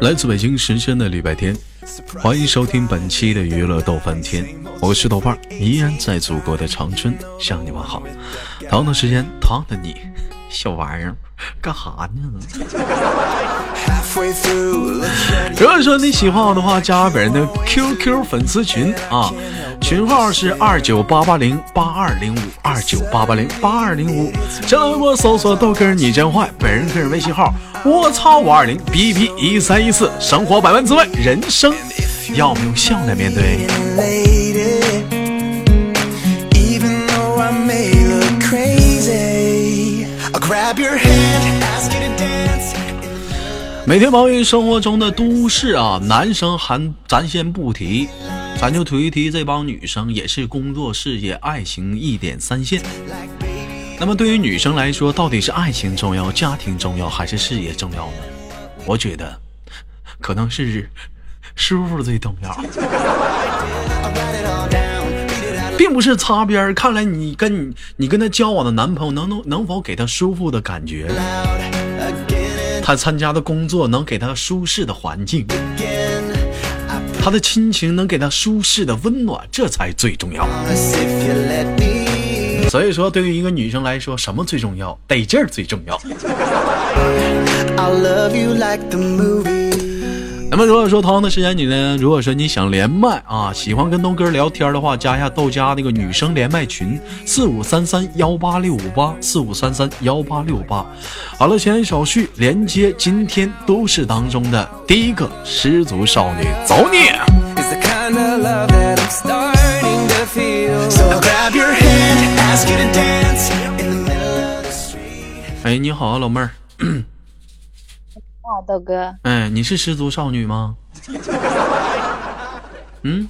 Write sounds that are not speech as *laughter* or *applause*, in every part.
来自北京时间的礼拜天，欢迎收听本期的娱乐逗翻天，我是豆瓣儿，依然在祖国的长春向你问好。同样的时间，同样的你，小玩意儿，干哈呢？如果说你喜欢我的话，加本人的 QQ 粉丝群啊。群号是二九八八零八二零五二九八八零八二零五，新浪微博搜索豆哥你真坏，本人个人微信号我操五二零 B B 一三一四，生活百般滋味，人生要么用笑来面对。每天忙于生活中的都市啊，男生还咱先不提。咱就提一提这帮女生，也是工作、事业、爱情一点三线。那么对于女生来说，到底是爱情重要、家庭重要，还是事业重要呢？我觉得，可能是舒服最重要，并不是擦边。看来你跟你你跟他交往的男朋友，能能能否给他舒服的感觉？他参加的工作能给他舒适的环境？他的亲情能给他舒适的温暖，这才最重要。所以说，对于一个女生来说，什么最重要？得劲儿最重要。那么，如果说同样的时间，你呢？如果说你想连麦啊，喜欢跟东哥聊天的话，加一下豆家那个女生连麦群：四五三三幺八六五八四五三三幺八六八。好了，闲言少叙，连接今天都市当中的第一个失足少女，走你！哎，你好，老妹儿。好，豆哥。哎，你是失足少女吗？*laughs* 嗯？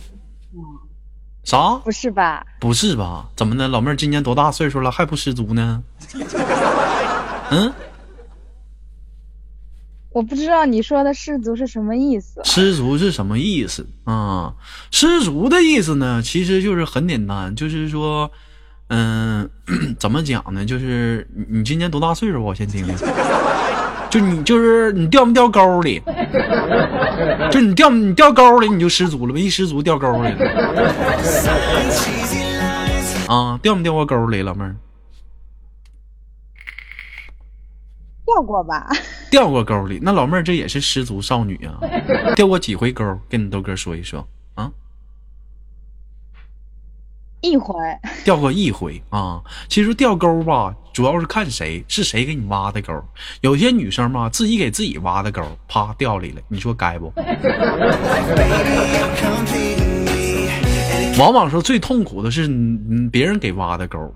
啥？不是吧？不是吧？怎么的？老妹儿今年多大岁数了，还不失足呢？*laughs* 嗯？我不知道你说的失足是什么意思。失足是什么意思啊？失足的意思呢，其实就是很简单，就是说，嗯，*clears throat* 怎么讲呢？就是你今年多大岁数？我先听听。*laughs* 就你就是你掉没掉沟里？*laughs* 就你掉你掉沟里你就失足了呗，一失足掉沟里了。啊，掉没掉过沟里，老妹儿？掉过吧？掉过沟里，那老妹儿这也是失足少女啊？*laughs* 掉过几回沟？跟你豆哥说一说啊。一回掉过一回啊，其实掉沟吧，主要是看谁是谁给你挖的沟。有些女生嘛，自己给自己挖的沟，啪掉里了，你说该不？*laughs* 往往说最痛苦的是别人给挖的沟，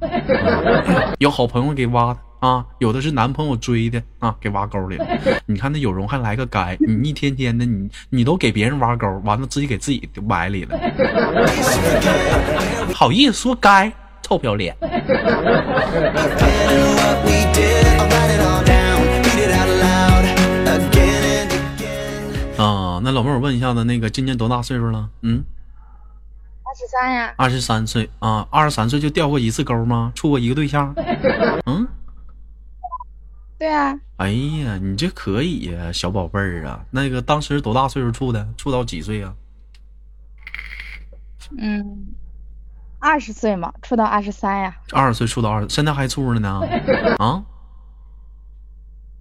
有好朋友给挖的。啊，有的是男朋友追的啊，给挖沟里了。你看那有容还来个该，你一天天的你你都给别人挖沟，完了自己给自己埋里了，好意思说该，臭不要脸。*laughs* 啊，那老妹儿，我问一下子，那个今年多大岁数了？嗯，二十三呀。二十三岁啊，二十三岁就掉过一次沟吗？处过一个对象？*laughs* 嗯。对啊，哎呀，你这可以呀，小宝贝儿啊！那个当时多大岁数处的？处到几岁呀？嗯，二十岁嘛，处到二十三呀。二十岁处到二，现在还处着呢？*laughs* 啊？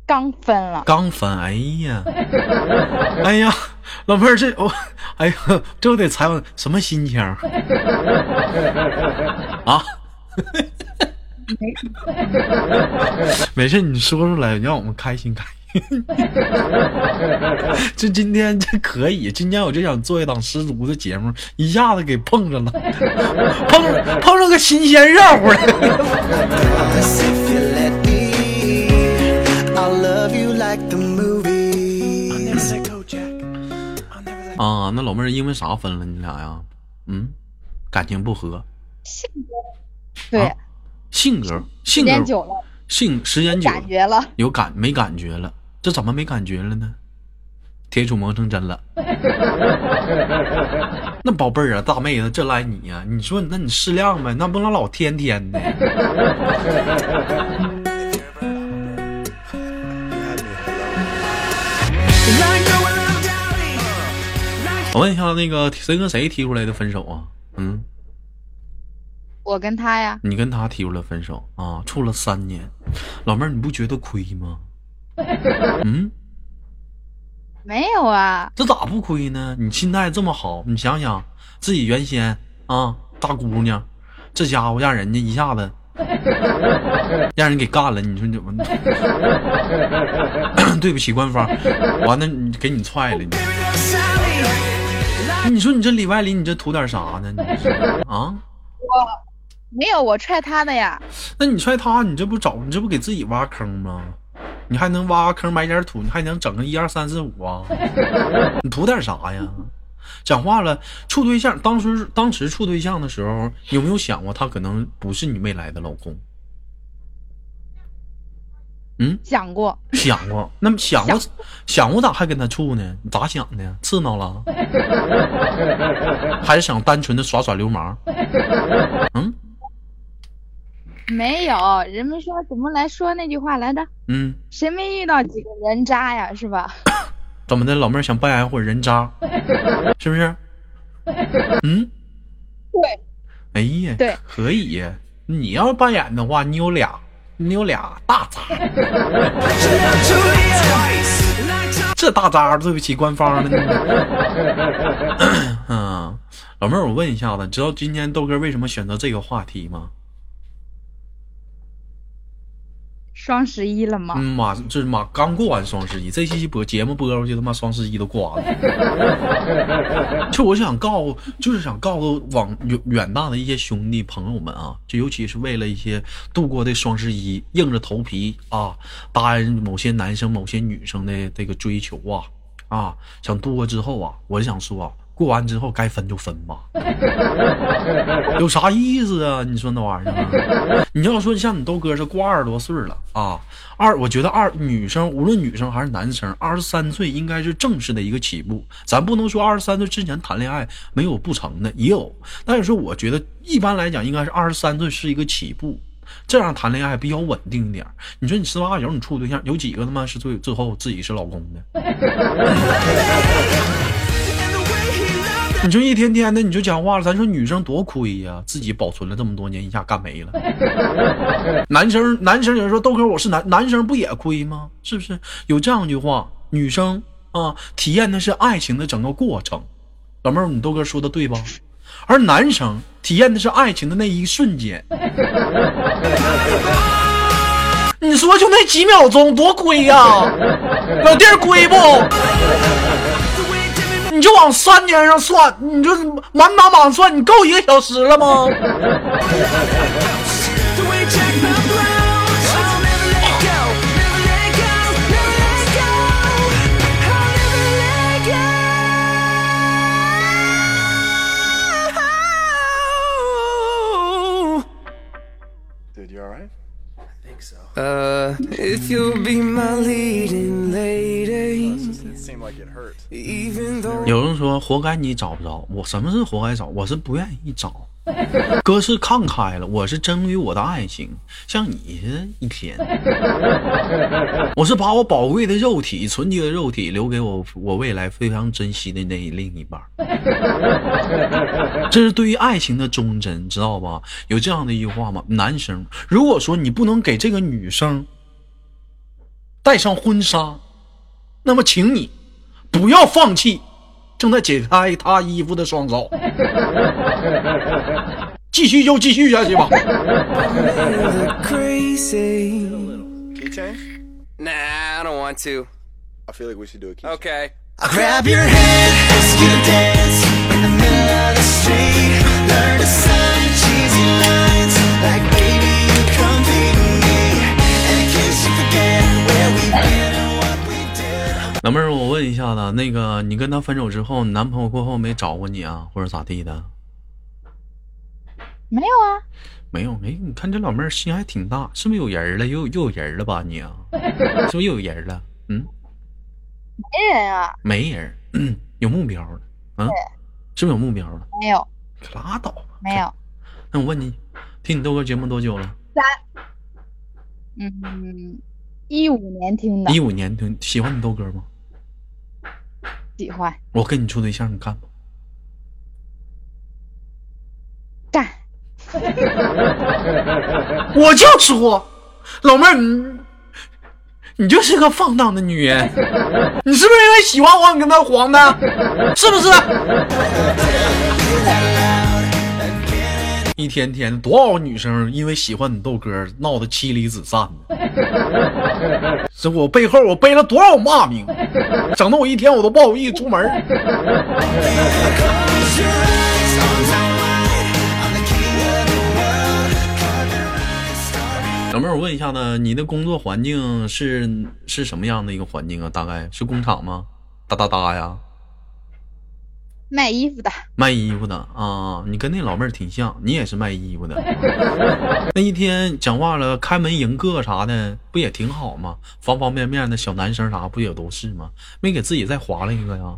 刚分了。刚分，哎呀，哎呀，老妹儿这我，哎呀，这我得采访什么心情？啊？*laughs* 没 *laughs* 没事，你说出来，让我们开心开心。*laughs* 这今天这可以，今天我就想做一档失足的节目，一下子给碰上了，碰碰上个新鲜热乎的。啊，那老妹儿因为啥分了你俩呀？嗯，感情不和。性格对。性格，性格久了，性时间久，感觉了，有感没感觉了？这怎么没感觉了呢？铁杵磨成针了。*laughs* 那宝贝儿啊大妹子这赖你呀你说那你适量呗那不能老天天的。*laughs* 我问一下那个谁跟谁提出来的分手啊？嗯？我跟他呀。你跟他提出来分手啊处了三年。老妹儿你不觉得亏吗？*laughs* 嗯，没有啊，这咋不亏呢？你心态这么好，你想想自己原先啊，大姑娘，这家伙让人家一下子 *laughs* 让人给干了，你说你怎么？*coughs* 对不起，官方，完了你给你踹了你。你说你这里外里你这图点啥呢？啊？没有，我踹他的呀。那你踹他，你这不找你这不给自己挖坑吗？你还能挖坑埋点土，你还能整个一二三四五啊？*laughs* 你图点啥呀？讲话了，处对象，当时当时处对象的时候，有没有想过他可能不是你未来的老公？嗯，想过，想过。*laughs* 那么想过，想过咋还跟他处呢？你咋想的？刺挠了？*laughs* 还是想单纯的耍耍流氓？嗯，没有。人们说怎么来说那句话来着？嗯，谁没遇到几个人渣呀？是吧？怎么的，老妹儿想扮演会人渣，*laughs* 是不是？嗯，对。哎呀，对，可以呀。你要扮演的话，你有俩。你有俩大渣，*laughs* 这大渣对不起官方了。*coughs* 嗯，老妹儿，我问一下子，知道今天豆哥为什么选择这个话题吗？双十一了吗？嗯妈，这妈刚过完双十一，这期播节目播出去，他妈双十一都过完了。*laughs* 就我想告诉，就是想告诉往远远大的一些兄弟朋友们啊，就尤其是为了一些度过的双十一，硬着头皮啊，答应某些男生、某些女生的这个追求啊啊，想度过之后啊，我想说啊。过完之后该分就分吧，*laughs* 有啥意思啊？你说那玩意儿，你要说像你豆哥是过二十多岁了啊，二，我觉得二女生无论女生还是男生，二十三岁应该是正式的一个起步。咱不能说二十三岁之前谈恋爱没有不成的，也有，但是我觉得一般来讲应该是二十三岁是一个起步，这样谈恋爱比较稳定一点。你说你十八九你处对象有几个他妈是最最后自己是老公的？你就一天天的你就讲话了，咱说女生多亏呀，自己保存了这么多年，一下干没了。男生男生有人说豆哥我是男男生不也亏吗？是不是有这样一句话？女生啊，体验的是爱情的整个过程。老妹儿，你豆哥说的对吧？而男生体验的是爱情的那一瞬间。你说就那几秒钟多亏呀，老弟儿亏不？你就往三年上算，你就满打满算，你够一个小时了吗？Uh, if you'll be my leading lady. 有人说活该你找不着我，什么是活该找？我是不愿意找，哥是看开了，我是珍于我的爱情，像你似的，一天，我是把我宝贵的肉体、纯洁的肉体留给我我未来非常珍惜的那另一半，这是对于爱情的忠贞，知道吧？有这样的一句话吗？男生，如果说你不能给这个女生戴上婚纱，那么请你。不要放弃，正在解开他衣服的双手，*laughs* 继续就继续下去吧。*laughs* 老妹儿，我问一下子，那个你跟他分手之后，你男朋友过后没找过你啊，或者咋地的？没有啊，没有。哎，你看这老妹儿心还挺大，是不是有人了？又又有人了吧你啊？是不是又有人了？嗯，没人啊，没人，*clears throat* 有目标了，嗯，是不是有目标了？没有，可拉倒吧，没有。那我问你，听你豆哥节目多久了？三，嗯。一五年听的。一五年听，喜欢你豆哥吗？喜欢。我跟你处对象，你干吗？干。*laughs* 我就说，老妹儿，你你就是个放荡的女人，你是不是因为喜欢我，你跟他黄的？是不是？一天天多少女生因为喜欢你豆哥闹得妻离子散，这我背后我背了多少骂名，整得我一天我都不好意思出门。老妹，我问一下呢，你的工作环境是是什么样的一个环境啊？大概是工厂吗？哒哒哒呀，卖衣服的，卖衣服的啊！你跟那老妹儿挺像，你也是卖衣服的。*laughs* 那一天讲话了，开门迎客啥的，不也挺好吗？方方面面的小男生啥不也都是吗？没给自己再划了一个呀？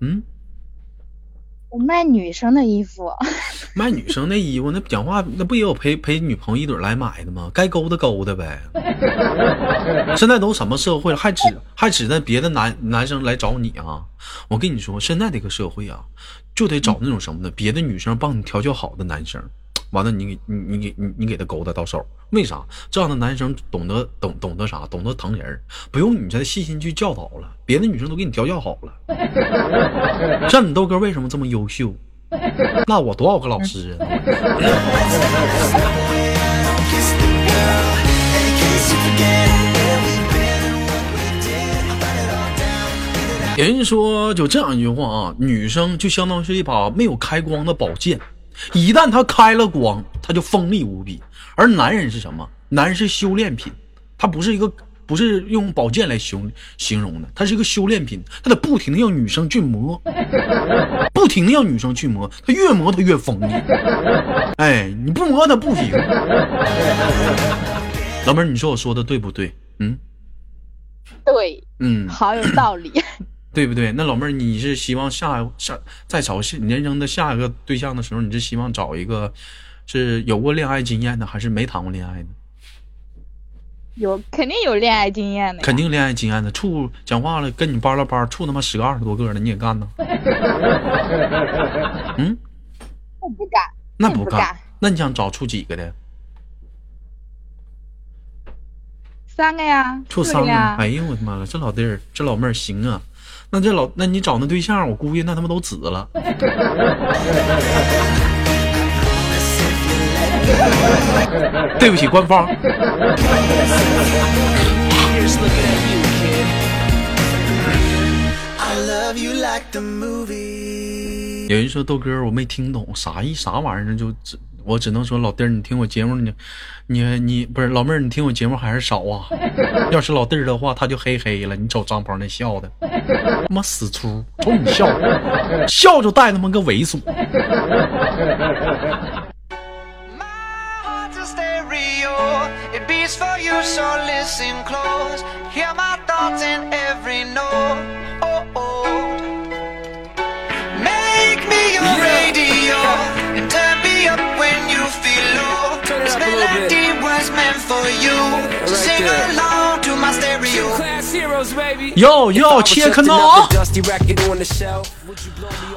嗯。我卖女生的衣服，*laughs* 卖女生的衣服，那讲话那不也有陪陪女朋友一堆来买的吗？该勾搭勾搭呗。*laughs* 现在都什么社会了，还指还指着别的男男生来找你啊？我跟你说，现在这个社会啊，就得找那种什么的，别的女生帮你调教好的男生。完了，你给你你给你你给他勾搭到手，为啥？这样的男生懂得懂懂得啥？懂得疼人，不用你再细心去教导了。别的女生都给你调教好了。像你豆哥为什么这么优秀？那我多少个老师啊？*laughs* 有人说，就这样一句话啊，女生就相当于是一把没有开光的宝剑。一旦他开了光，他就锋利无比。而男人是什么？男人是修炼品，他不是一个，不是用宝剑来形形容的，他是一个修炼品，他得不停的让女生去磨，不停的让女生去磨，他越磨他越锋利。哎，你不磨他不行。老妹儿，你说我说的对不对？嗯，对，嗯，好有道理。对不对？那老妹儿，你是希望下下在找人生的下一个对象的时候，你是希望找一个是有过恋爱经验的，还是没谈过恋爱的？有，肯定有恋爱经验的。肯定恋爱经验的，处讲话了，跟你扒拉扒，处他妈十个二十多个的，你也干呢？*laughs* 嗯？我不干。那不干？那你想找处几个的？三个呀。处三个？哎呦我的妈了，这老弟儿，这老妹儿行啊！那这老，那你找那对象，我估计那他妈都紫了。*laughs* 对不起，官方。有人说豆哥，我没听懂啥意啥玩意儿，就只。我只能说，老弟儿，你听我节目，你，你你不是老妹儿，你听我节目还是少啊。*laughs* 要是老弟儿的话，他就嘿嘿了。你瞅张鹏那笑的，他妈死粗，瞅你笑，笑就带他妈个猥琐。up when you feel low. This melody was meant for you. Yeah, so sing there. along to my stereo. Class heroes, baby. Yo, yo, cheer canal.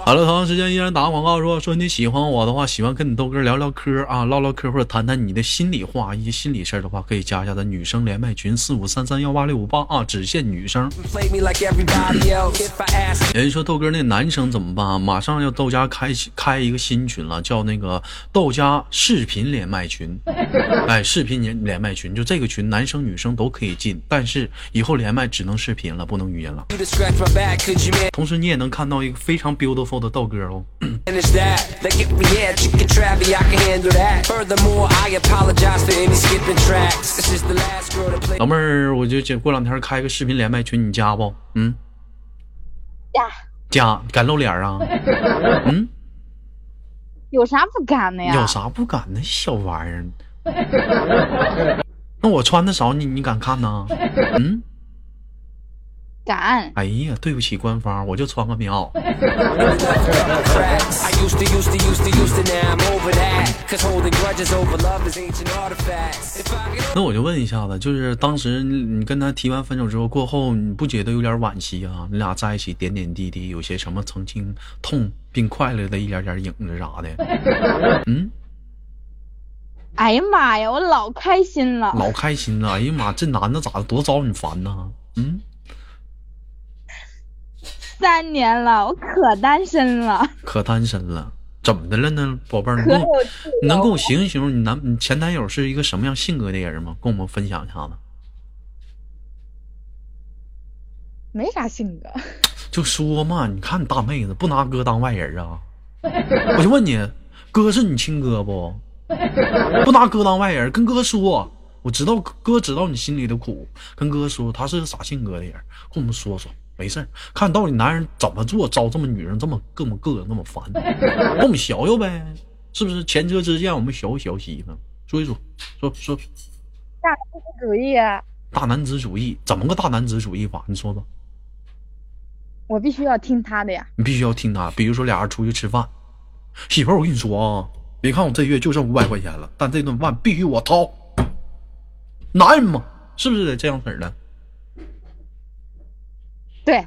好了，同样时间依然打广告，说说你喜欢我的话，喜欢跟你豆哥聊聊嗑啊，唠唠嗑或者谈谈你的心里话，一些心理事的话，可以加一下咱女生连麦群四五三三幺八六五八啊，只限女生。有人说豆哥那男生怎么办？马上要豆家开开一个新群了，叫那个豆家视频连麦群。*laughs* 哎，视频连连麦群，就这个群，男生女生都可以进，但是以后连麦只能视频了，不能语音了。同时你也能看到一个非常 beautiful 的道哥哦。老妹儿，我就过两天开个视频连麦群，你加不？嗯，加加，敢露脸啊？嗯，*laughs* 有啥不敢的呀？有啥不敢的？小玩意儿。*laughs* 那我穿的少，你你敢看呢？嗯。敢！哎呀，对不起，官方，我就穿个棉袄。那我就问一下子，就是当时你跟他提完分手之后，过后你不觉得有点惋惜啊？你俩在一起点点滴滴，有些什么曾经痛并快乐的一点点影子啥的？*laughs* 嗯，哎呀妈呀，我老开心了。老开心了！哎呀妈，这男的咋的多招你烦呢？嗯，三年了，我可单身了，可单身了，怎么的了呢，宝贝儿？你能跟我形容形容你男你前男友是一个什么样性格的人吗？跟我们分享一下子。没啥性格。就说嘛，你看你大妹子不拿哥当外人啊？我就问你，哥是你亲哥不？不拿哥当外人，跟哥说，我知道哥知道你心里的苦，跟哥说他是个啥性格的人，跟我们说说，没事儿看到底男人怎么做招这么女人这么这么膈应这么烦，跟我们学学呗，是不是？前车之鉴，我们学学媳妇，说一说，说说大男子主义啊，大男子主义，怎么个大男子主义法？你说说。我必须要听他的呀。你必须要听他。比如说俩人出去吃饭，媳妇儿，我跟你说啊，别看我这月就剩五百块钱了，但这顿饭必须我掏。男人嘛，是不是得这样式儿的？对，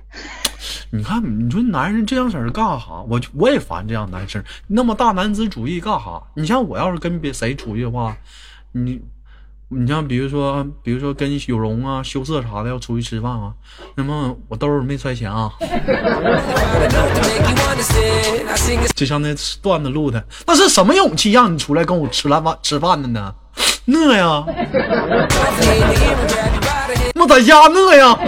你看，你说男人这样式儿干啥？我我也烦这样男生，那么大男子主义干啥？你像我要是跟别谁出去的话，你你像比如说，比如说跟有容啊、羞涩啥的要出去吃饭啊，那么我兜里没揣钱啊。就像那段子录的，那是什么勇气让你出来跟我吃饭吃饭的呢？那呀，那咋压那呀？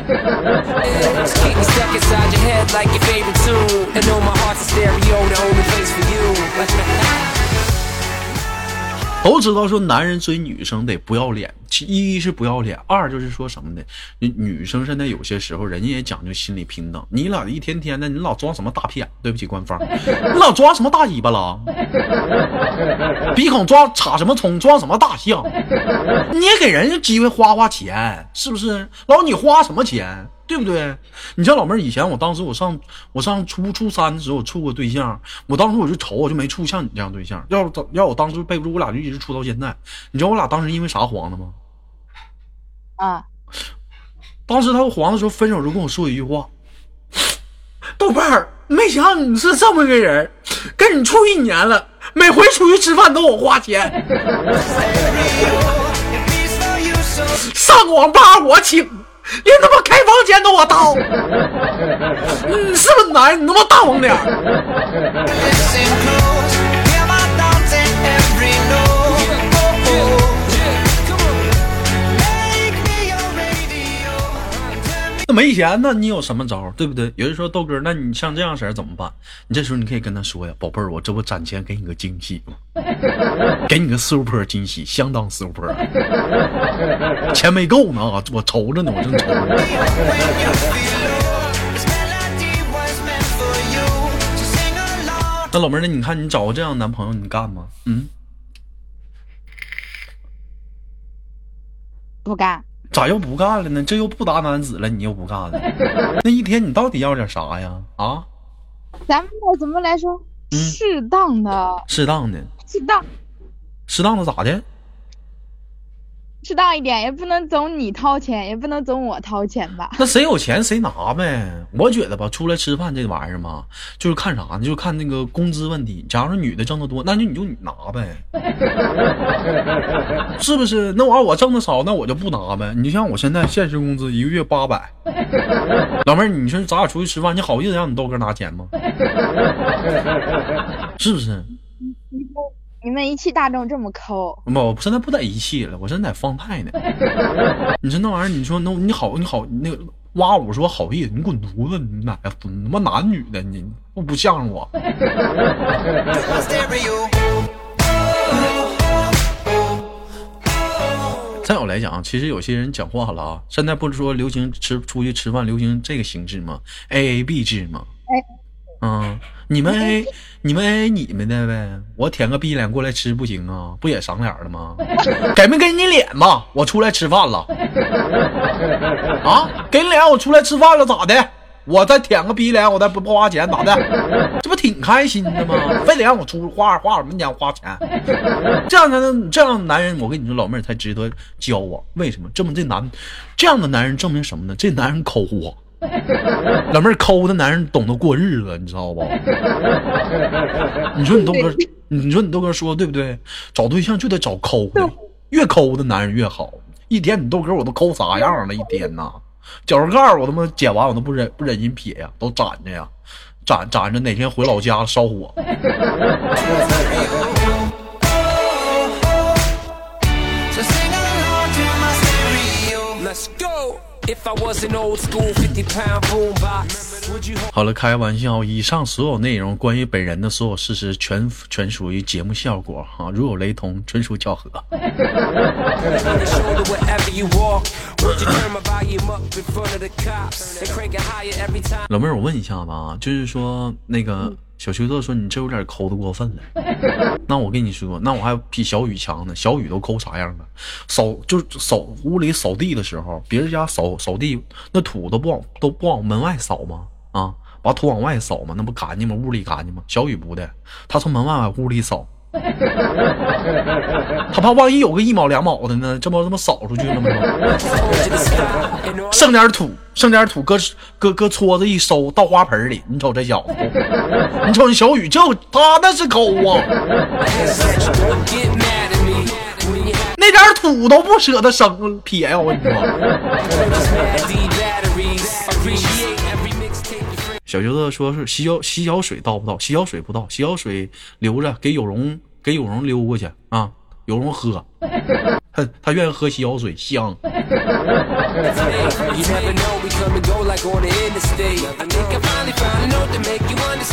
都知道说男人追女生得不要脸，其一是不要脸，二就是说什么呢？女女生现在有些时候人家也讲究心理平等，你俩一天天的，你老装什么大屁眼？对不起官方，你老装什么大尾巴了？鼻孔装插什么葱？装什么大象？你也给人家机会花花钱，是不是？老你花什么钱？对不对？你像老妹儿，以前我当时我上我上初初三的时候，我处过对象，我当时我就愁，我就没处像你这样对象。要是要我当时背不住，我俩就一直处到现在。你知道我俩当时因为啥黄的吗？啊，当时他黄的时候分手时候跟我说一句话：“豆瓣儿，没想到你是这么个人，跟你处一年了，每回出去吃饭都我花钱，*laughs* 上网吧我请，连他妈开房间都我掏。你是不是男人？你他妈大王脸那没钱那，你有什么招？对不对？有人说豆哥，那你像这样式儿怎么办？你这时候你可以跟他说呀，宝贝儿，我这不攒钱给你个惊喜吗？*laughs* 给你个 super 惊喜，相当 super。钱没够呢，我愁着呢，我正愁着。那老妹儿，那你看你找个这样的男朋友，你干吗？嗯，不干。咋又不干了呢？这又不打男子了，你又不干了？那一天你到底要点啥呀？啊，咱们这怎么来说？嗯适当的，适当的，适当，适当的咋的？适当一点，也不能总你掏钱，也不能总我掏钱吧？那谁有钱谁拿呗。我觉得吧，出来吃饭这玩意儿嘛，就是看啥呢？就是看那个工资问题。假如说女的挣得多，那就你就你拿呗，是不是？那玩意我挣的少，那我就不拿呗。你就像我现在现实工资一个月八百，老妹儿，你说咱俩出去吃饭，你好意思让你豆哥拿钱吗？*laughs* 是不是？你们一汽大众这么抠，不，我现在不在一汽了，我现在在方太呢。*laughs* 你说那玩意儿，你说那你好，你好，那个挖我说好意思，你滚犊子！你哪呀？他妈男女的，你不不像着我。再有来讲，其实有些人讲话了啊，现在不是说流行吃出去吃饭流行这个形式吗？A A B 制吗？嗯，你们 A 你们 A 你们的呗，我舔个逼脸过来吃不行啊？不也赏脸了吗？*laughs* 给没给你脸嘛？我出来吃饭了，啊，给你脸我出来吃饭了咋的？我再舔个逼脸，我再不不花钱咋的？这不挺开心的吗？非得让我出花花什么钱花钱？这样才能这样的男人，我跟你说，老妹儿才值得交往。为什么？这么这男这样的男人证明什么呢？这男人抠啊。老妹儿抠的男人懂得过日子，你知道不？你说你豆哥，*laughs* 你说你豆哥说的对不对？找对象就得找抠的，越抠的男人越好。一天你豆哥我都抠啥样了？一天呐，脚趾盖我他妈剪完我都不忍不忍心撇呀，都攒着呀，攒攒着哪天回老家烧火。*laughs* Let's go. 好了，开个玩笑。以上所有内容，关于本人的所有事实，全全属于节目效果哈，如有雷同，纯属巧合。老妹儿，我问一下吧，就是说那个。小秋色说你这有点抠的过分了。那我跟你说，那我还比小雨强呢。小雨都抠啥样了？扫就扫屋里扫地的时候，别人家扫扫地那土都不往都不往门外扫吗？啊，把土往外扫吗？那不干净吗？屋里干净吗？小雨不的，他从门外往屋里扫。*laughs* 他怕万一有个一毛两毛的呢？这不他妈扫出去了吗？剩点土剩点土搁搁搁搓子一收倒花盆里。你瞅这小子你瞅你小雨这他那是抠啊！那点土都不舍得生撇呀我跟你说。小舅子说是洗脚洗脚水倒不倒洗脚水不倒洗脚水留着给有容给有容溜过去啊！有容喝，哼，他愿意喝洗脚水，香。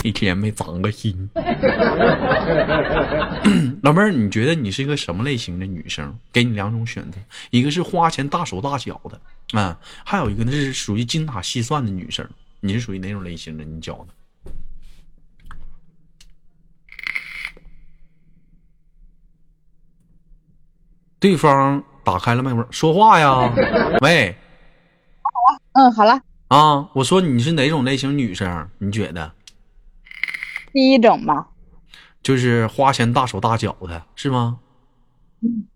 一天没长个心。*clears throat* 老妹儿，你觉得你是一个什么类型的女生？给你两种选择，一个是花钱大手大脚的，啊，还有一个那是属于精打细算的女生。你是属于哪种类型的？你觉得？对方打开了麦克风，说话呀，*laughs* 喂，嗯，好了，啊，我说你是哪种类型女生？你觉得？第一种吧。就是花钱大手大脚的，是吗？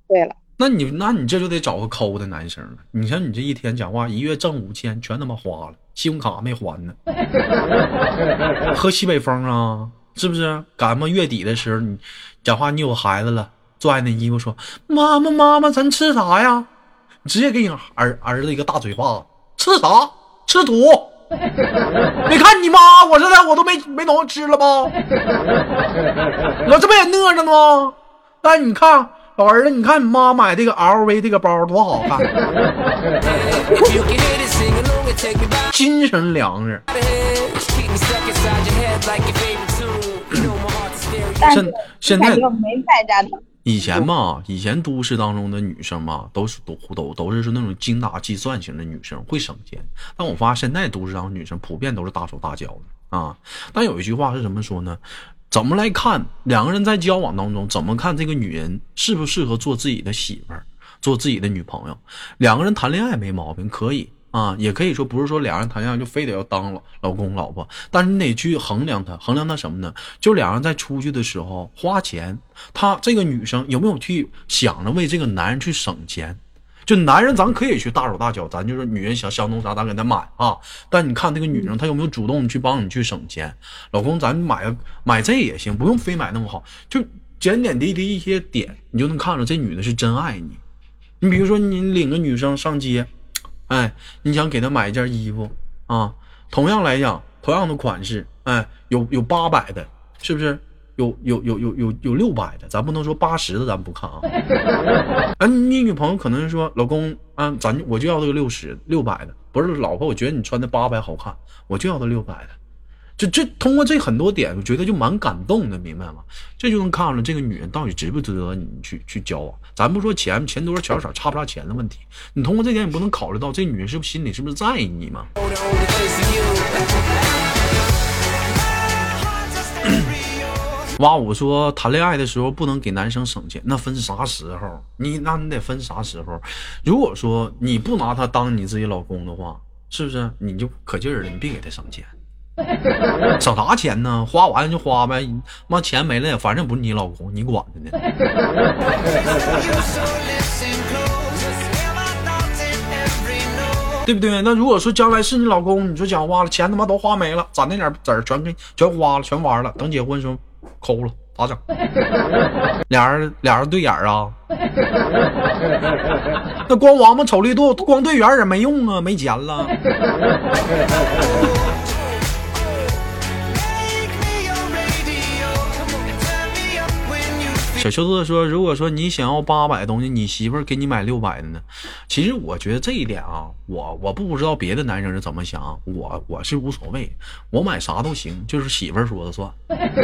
对了，那你那你这就得找个抠的男生了。你像你这一天讲话，一月挣五千，全他妈花了，信用卡没还呢。*laughs* 喝西北风啊，是不是？赶么月底的时候，你讲话你有孩子了，拽那衣服说，妈妈妈妈，咱吃啥呀？直接给你儿儿子一个大嘴巴子。吃啥？吃土。*laughs* 你看你妈，我现在我都没没脑西吃了吧？我这不也饿着呢吗？但是你看，老儿子，你看你妈买这个 LV 这个包多好看。精神粮食。现现在。没在家。以前嘛，以前都市当中的女生嘛，都是都都都是说那种精打细算型的女生，会省钱。但我发现现在都市当中女生普遍都是大手大脚的啊。但有一句话是怎么说呢？怎么来看两个人在交往当中，怎么看这个女人适不适合做自己的媳妇儿，做自己的女朋友？两个人谈恋爱没毛病，可以啊，也可以说不是说两人谈恋爱就非得要当老老公老婆，但是你得去衡量他，衡量他什么呢？就两人在出去的时候花钱，他这个女生有没有去想着为这个男人去省钱？就男人，咱可以去大手大脚，咱就是女人想想弄啥，咱给她买啊。但你看这个女生，她有没有主动去帮你去省钱？老公，咱买买这也行，不用非买那么好，就点点滴滴一些点，你就能看出这女的是真爱你。你比如说，你领个女生上街，哎，你想给他买一件衣服啊，同样来讲，同样的款式，哎，有有八百的，是不是？有有有有有有六百的，咱不能说八十的，咱不看啊。*laughs* 啊，你女朋友可能说，老公啊，咱我就要这个六十六百的，不是老婆，我觉得你穿的八百好看，我就要这六百的。就这通过这很多点，我觉得就蛮感动的，明白吗？这就能看出来这个女人到底值不值得你去去交往。咱不说钱钱多少钱少差不差钱的问题，你通过这点，你不能考虑到这女人是不是心里是不是在意你吗. *clears throat* 哇，我说谈恋爱的时候不能给男生省钱，那分啥时候？你那你得分啥时候？如果说你不拿他当你自己老公的话，是不是你就可劲儿的，你别给他省钱，*laughs* 省啥钱呢？花完就花呗，妈钱没了，反正不是你老公，你管着呢。对不对？那如果说将来是你老公，你说讲话了，钱他妈都花没了，攒那点子儿全给全花了，全玩了，等结婚时候抠了，咋整？俩人俩人对眼儿啊？*laughs* 那光王八瞅绿度，光对眼也没用啊，没钱了。小秋子说：“如果说你想要八百东西，你媳妇儿给你买六百的呢？其实我觉得这一点啊，我我不知道别的男生是怎么想，我我是无所谓，我买啥都行，就是媳妇儿说了算，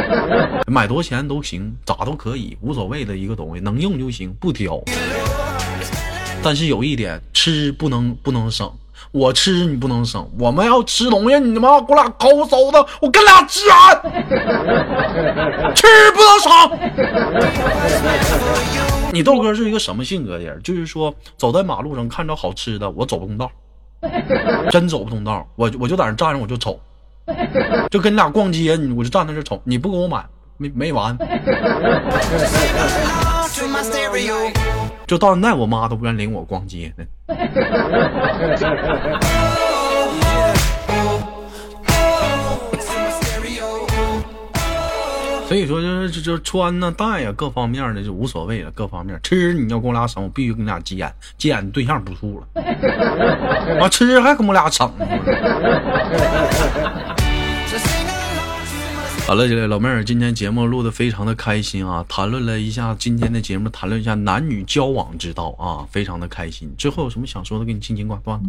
*laughs* 买多少钱都行，咋都可以，无所谓的一个东西，能用就行，不挑。但是有一点，吃不能不能省。”我吃你不能省，我们要吃东西，你他妈给我俩抠搜的，我跟俩吃完，吃不能省。你豆哥是一个什么性格的人？就是说，走在马路上看着好吃的，我走不动道，真走不动道，我我就在那站着，我就瞅，就跟你俩逛街，我就站在这瞅，你不给我买，没没完。就到现在，我妈都不愿领我逛街呢。*laughs* 所以说，就是就就穿呢、戴呀，各方面的就无所谓了。各方面吃，你要跟我俩省，我必须跟你俩急眼，急眼对象不处了。啊，吃还跟我俩省。好了，这个老妹儿，今天节目录的非常的开心啊，谈论了一下今天的节目，谈论一下男女交往之道啊，非常的开心。最后有什么想说的，给你轻轻挂断了。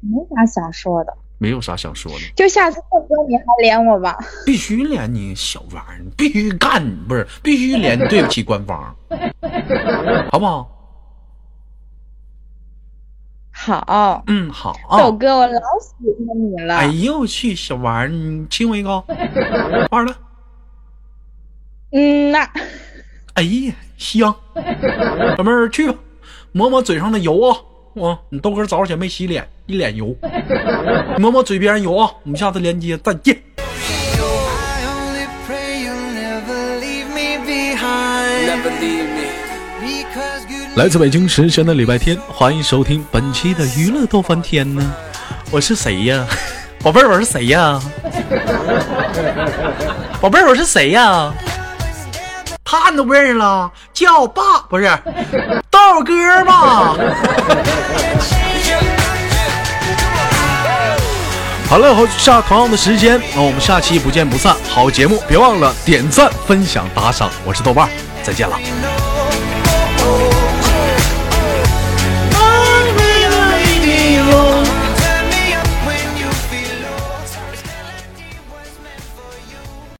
没啥想说的，没有啥想说的，就下次豆哥你还连我吧。必须连你小玩意儿，必须干，不是必须连，对不起官方，好不好？好，嗯，好啊。豆哥，我老喜欢你了。哎呦我去，小玩意儿，你亲我一个，*laughs* 完了。嗯呐，哎呀，香，*laughs* 老妹儿去吧，抹抹嘴上的油啊。啊，你豆哥早上起来没洗脸，一脸油，*laughs* 抹抹嘴边油啊。我们下次连接再见。I only pray you'll never leave 来自北京时间的礼拜天，欢迎收听本期的娱乐逗翻天呢。我是谁呀？*laughs* 宝贝儿，我是谁呀？*laughs* 宝贝儿，我是谁呀？他你都不认识了？叫我爸不是豆哥吧？*laughs* 好了，好，下同样的时间，那我们下期不见不散。好节目，别忘了点赞、分享、打赏。我是豆瓣儿，再见了。